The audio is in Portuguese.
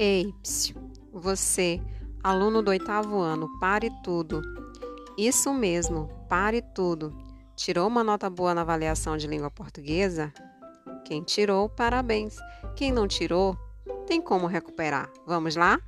Ei, você, aluno do oitavo ano, pare tudo. Isso mesmo, pare tudo. Tirou uma nota boa na avaliação de língua portuguesa? Quem tirou, parabéns. Quem não tirou, tem como recuperar. Vamos lá?